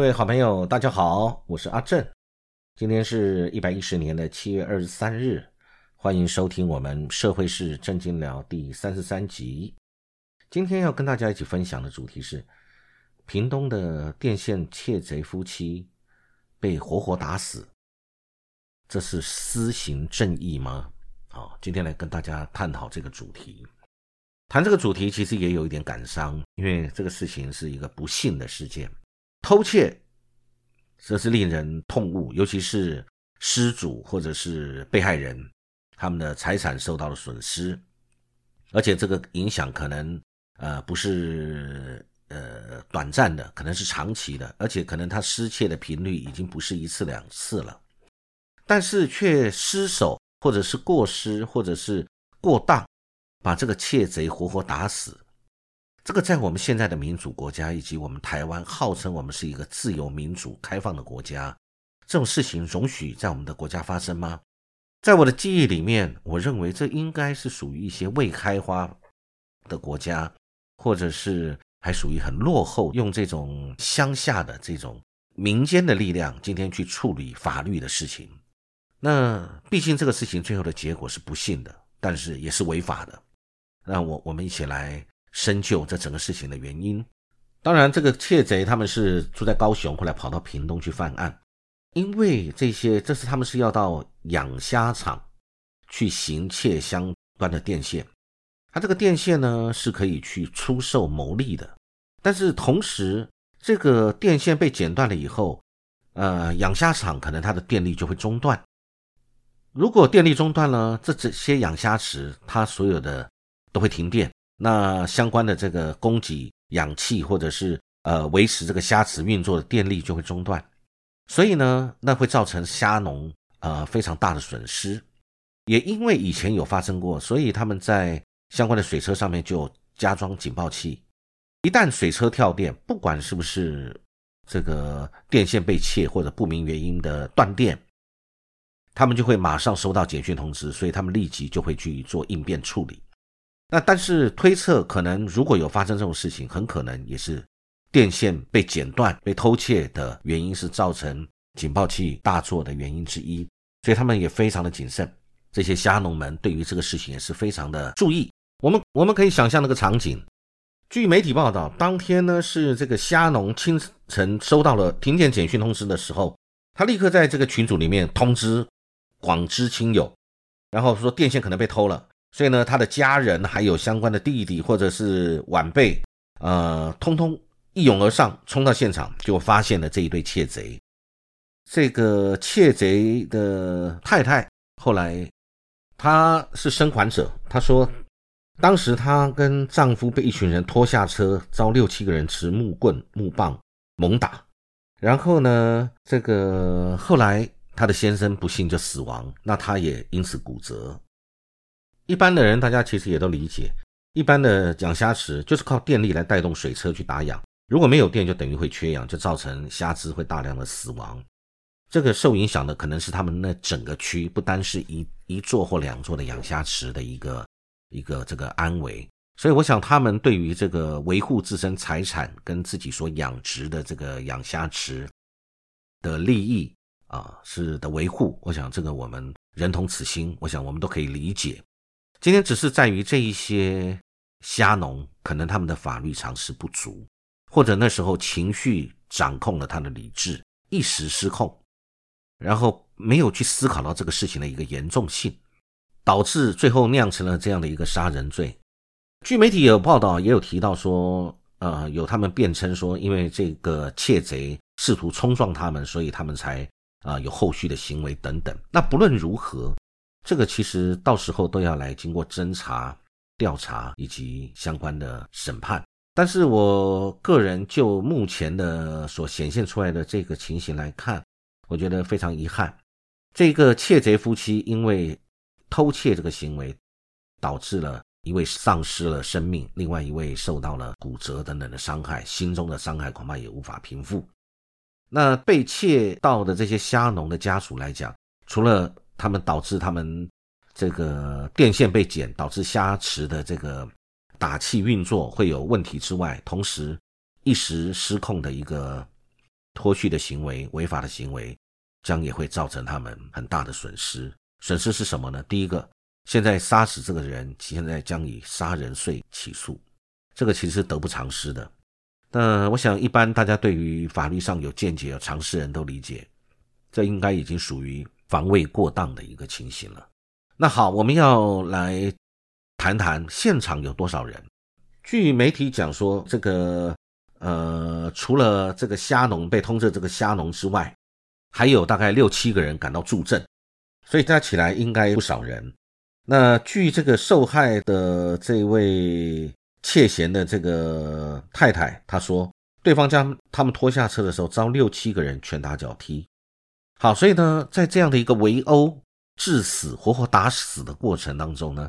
各位好朋友，大家好，我是阿正。今天是一百一十年的七月二十三日，欢迎收听我们社会事正经聊第三十三集。今天要跟大家一起分享的主题是：屏东的电线窃贼夫妻被活活打死，这是私刑正义吗？好，今天来跟大家探讨这个主题。谈这个主题其实也有一点感伤，因为这个事情是一个不幸的事件。偷窃，这是令人痛恶，尤其是失主或者是被害人，他们的财产受到了损失，而且这个影响可能呃不是呃短暂的，可能是长期的，而且可能他失窃的频率已经不是一次两次了，但是却失手或者是过失或者是过当，把这个窃贼活活打死。这个在我们现在的民主国家，以及我们台湾号称我们是一个自由民主开放的国家，这种事情容许在我们的国家发生吗？在我的记忆里面，我认为这应该是属于一些未开花的国家，或者是还属于很落后，用这种乡下的这种民间的力量，今天去处理法律的事情。那毕竟这个事情最后的结果是不幸的，但是也是违法的。那我我们一起来。深究这整个事情的原因。当然，这个窃贼他们是住在高雄，后来跑到屏东去犯案。因为这些，这是他们是要到养虾场去行窃相关的电线。他这个电线呢是可以去出售牟利的，但是同时这个电线被剪断了以后，呃，养虾场可能它的电力就会中断。如果电力中断了，这这些养虾池它所有的都会停电。那相关的这个供给氧气或者是呃维持这个虾池运作的电力就会中断，所以呢，那会造成虾农呃非常大的损失。也因为以前有发生过，所以他们在相关的水车上面就加装警报器，一旦水车跳电，不管是不是这个电线被窃或者不明原因的断电，他们就会马上收到简讯通知，所以他们立即就会去做应变处理。那但是推测，可能如果有发生这种事情，很可能也是电线被剪断、被偷窃的原因，是造成警报器大作的原因之一。所以他们也非常的谨慎。这些虾农们对于这个事情也是非常的注意。我们我们可以想象那个场景。据媒体报道，当天呢是这个虾农清晨收到了停电简讯通知的时候，他立刻在这个群组里面通知广知亲友，然后说电线可能被偷了。所以呢，他的家人还有相关的弟弟或者是晚辈，呃，通通一涌而上，冲到现场，就发现了这一对窃贼。这个窃贼的太太后来，她是生还者，她说，当时她跟丈夫被一群人拖下车，遭六七个人持木棍、木棒猛打，然后呢，这个后来她的先生不幸就死亡，那她也因此骨折。一般的人，大家其实也都理解，一般的养虾池就是靠电力来带动水车去打氧，如果没有电，就等于会缺氧，就造成虾只会大量的死亡。这个受影响的可能是他们那整个区，不单是一一座或两座的养虾池的一个一个这个安危。所以，我想他们对于这个维护自身财产跟自己所养殖的这个养虾池的利益啊，是的维护，我想这个我们人同此心，我想我们都可以理解。今天只是在于这一些虾农，可能他们的法律常识不足，或者那时候情绪掌控了他的理智，一时失控，然后没有去思考到这个事情的一个严重性，导致最后酿成了这样的一个杀人罪。据媒体有报道，也有提到说，呃，有他们辩称说，因为这个窃贼试图冲撞他们，所以他们才啊有后续的行为等等。那不论如何。这个其实到时候都要来经过侦查、调查以及相关的审判。但是我个人就目前的所显现出来的这个情形来看，我觉得非常遗憾。这个窃贼夫妻因为偷窃这个行为，导致了一位丧失了生命，另外一位受到了骨折等等的伤害，心中的伤害恐怕也无法平复。那被窃盗的这些虾农的家属来讲，除了他们导致他们这个电线被剪，导致虾池的这个打气运作会有问题之外，同时一时失控的一个脱序的行为、违法的行为，将也会造成他们很大的损失。损失是什么呢？第一个，现在杀死这个人，现在将以杀人罪起诉，这个其实是得不偿失的。那我想，一般大家对于法律上有见解、有常识人都理解，这应该已经属于防卫过当的一个情形了。那好，我们要来谈谈现场有多少人。据媒体讲说，这个呃，除了这个虾农被通知这个虾农之外，还有大概六七个人赶到助阵，所以加起来应该不少人。那据这个受害的这位窃嫌的这个太太她说，对方将他们拖下车的时候，遭六七个人拳打脚踢。好，所以呢，在这样的一个围殴。致死、活活打死的过程当中呢，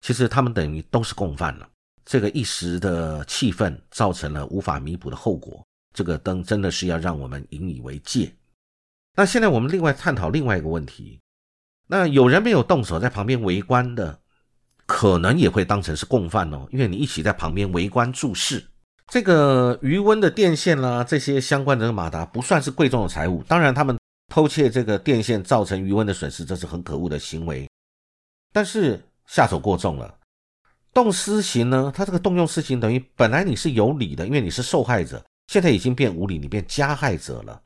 其实他们等于都是共犯了。这个一时的气愤造成了无法弥补的后果，这个灯真的是要让我们引以为戒。那现在我们另外探讨另外一个问题：那有人没有动手在旁边围观的，可能也会当成是共犯哦，因为你一起在旁边围观注视。这个余温的电线啦，这些相关的马达不算是贵重的财物，当然他们。偷窃这个电线造成余温的损失，这是很可恶的行为。但是下手过重了，动私刑呢？他这个动用私刑等于本来你是有理的，因为你是受害者，现在已经变无理，你变加害者了。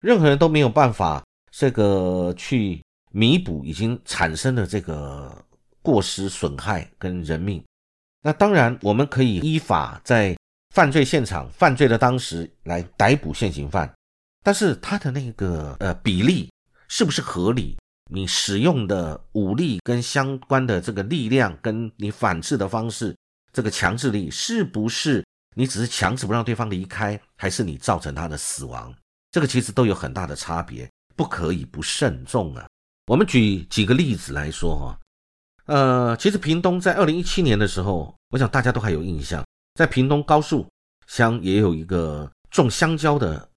任何人都没有办法这个去弥补已经产生的这个过失损害跟人命。那当然，我们可以依法在犯罪现场、犯罪的当时来逮捕现行犯。但是他的那个呃比例是不是合理？你使用的武力跟相关的这个力量，跟你反制的方式，这个强制力是不是你只是强制不让对方离开，还是你造成他的死亡？这个其实都有很大的差别，不可以不慎重啊。我们举几个例子来说哈，呃，其实屏东在二零一七年的时候，我想大家都还有印象，在屏东高树乡也有一个种香蕉的。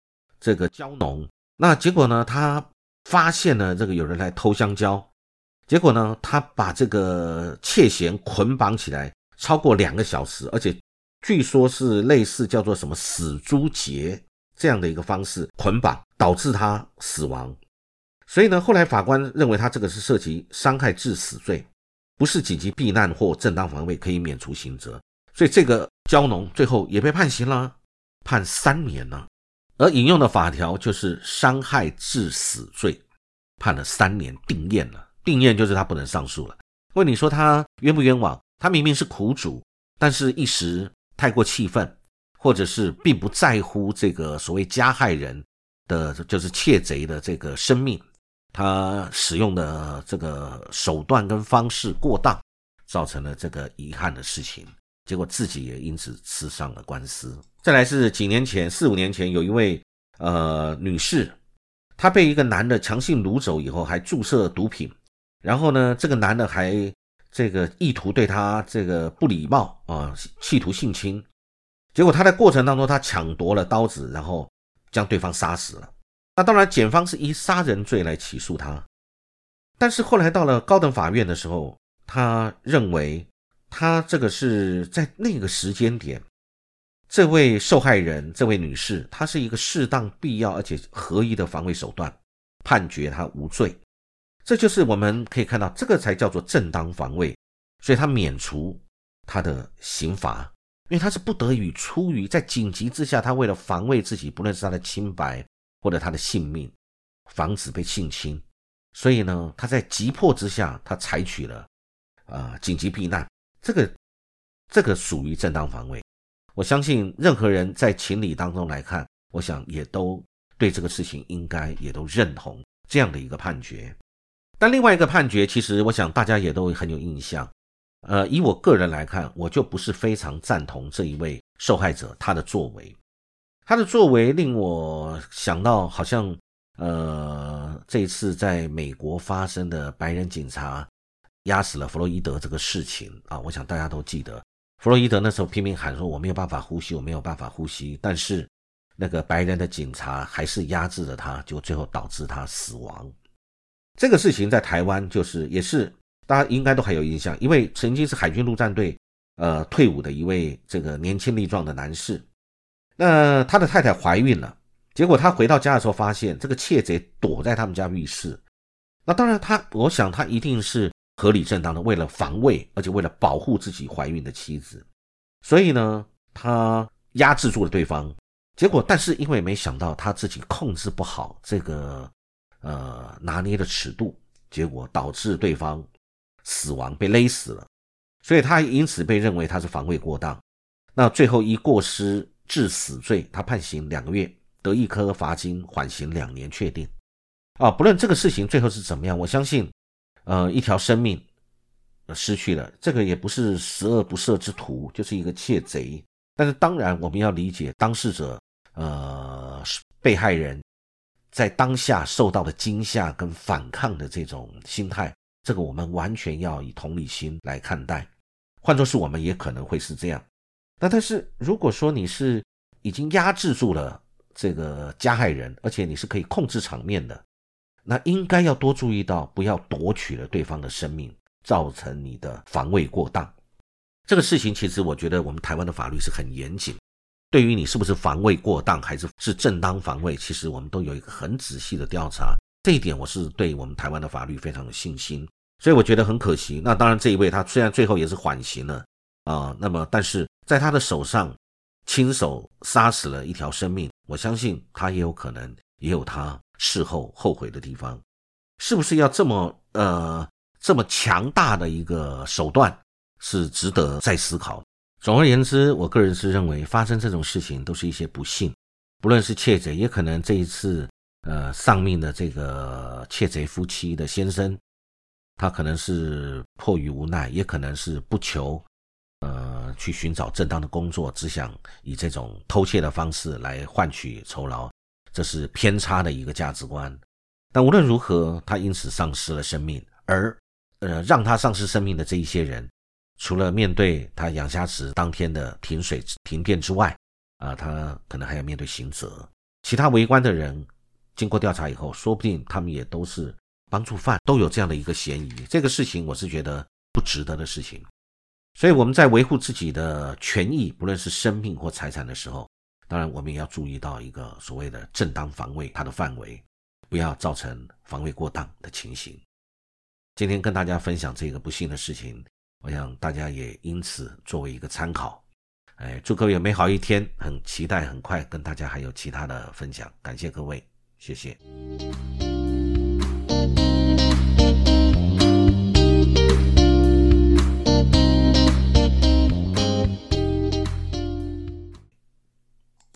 这个蕉农，那结果呢？他发现了这个有人来偷香蕉，结果呢，他把这个窃嫌捆绑起来超过两个小时，而且据说是类似叫做什么死猪节这样的一个方式捆绑，导致他死亡。所以呢，后来法官认为他这个是涉及伤害致死罪，不是紧急避难或正当防卫可以免除刑责，所以这个蕉农最后也被判刑了，判三年呢。而引用的法条就是伤害致死罪，判了三年定验了。定验就是他不能上诉了。问你说他冤不冤枉？他明明是苦主，但是一时太过气愤，或者是并不在乎这个所谓加害人的，就是窃贼的这个生命，他使用的这个手段跟方式过当，造成了这个遗憾的事情。结果自己也因此吃上了官司。再来是几年前，四五年前，有一位呃女士，她被一个男的强行掳走以后，还注射毒品，然后呢，这个男的还这个意图对她这个不礼貌啊，企图性侵。结果他在过程当中，他抢夺了刀子，然后将对方杀死了。那当然，检方是以杀人罪来起诉他，但是后来到了高等法院的时候，他认为。他这个是在那个时间点，这位受害人，这位女士，她是一个适当、必要而且合宜的防卫手段，判决她无罪。这就是我们可以看到，这个才叫做正当防卫，所以她免除她的刑罚，因为她是不得已出于在紧急之下，她为了防卫自己，不论是她的清白或者她的性命，防止被性侵，所以呢，她在急迫之下，她采取了啊紧急避难。这个这个属于正当防卫，我相信任何人在情理当中来看，我想也都对这个事情应该也都认同这样的一个判决。但另外一个判决，其实我想大家也都很有印象。呃，以我个人来看，我就不是非常赞同这一位受害者他的作为，他的作为令我想到好像呃这一次在美国发生的白人警察。压死了弗洛伊德这个事情啊，我想大家都记得，弗洛伊德那时候拼命喊说我没有办法呼吸，我没有办法呼吸，但是那个白人的警察还是压制着他，就最后导致他死亡。这个事情在台湾就是也是大家应该都还有印象，因为曾经是海军陆战队呃退伍的一位这个年轻力壮的男士，那他的太太怀孕了，结果他回到家的时候，发现这个窃贼躲在他们家浴室。那当然，他我想他一定是合理正当的，为了防卫，而且为了保护自己怀孕的妻子，所以呢，他压制住了对方。结果，但是因为没想到他自己控制不好这个呃拿捏的尺度，结果导致对方死亡，被勒死了。所以他因此被认为他是防卫过当。那最后以过失致死罪，他判刑两个月，得一颗罚金，缓刑两年，确定。啊，不论这个事情最后是怎么样，我相信，呃，一条生命失去了，这个也不是十恶不赦之徒，就是一个窃贼。但是当然，我们要理解当事者，呃，被害人，在当下受到的惊吓跟反抗的这种心态，这个我们完全要以同理心来看待。换作是我们，也可能会是这样。那但是如果说你是已经压制住了这个加害人，而且你是可以控制场面的，那应该要多注意到，不要夺取了对方的生命，造成你的防卫过当。这个事情其实我觉得我们台湾的法律是很严谨，对于你是不是防卫过当，还是是正当防卫，其实我们都有一个很仔细的调查。这一点我是对我们台湾的法律非常有信心。所以我觉得很可惜。那当然，这一位他虽然最后也是缓刑了啊，那么但是在他的手上亲手杀死了一条生命，我相信他也有可能也有他事后后悔的地方。是不是要这么呃这么强大的一个手段，是值得再思考。总而言之，我个人是认为发生这种事情都是一些不幸，不论是窃贼，也可能这一次呃丧命的这个窃贼夫妻的先生。他可能是迫于无奈，也可能是不求，呃，去寻找正当的工作，只想以这种偷窃的方式来换取酬劳，这是偏差的一个价值观。但无论如何，他因此丧失了生命，而呃，让他丧失生命的这一些人，除了面对他养虾池当天的停水停电之外，啊，他可能还要面对刑责。其他围观的人，经过调查以后，说不定他们也都是。帮助犯都有这样的一个嫌疑，这个事情我是觉得不值得的事情，所以我们在维护自己的权益，不论是生命或财产的时候，当然我们也要注意到一个所谓的正当防卫它的范围，不要造成防卫过当的情形。今天跟大家分享这个不幸的事情，我想大家也因此作为一个参考。哎，祝各位美好一天，很期待很快跟大家还有其他的分享，感谢各位，谢谢。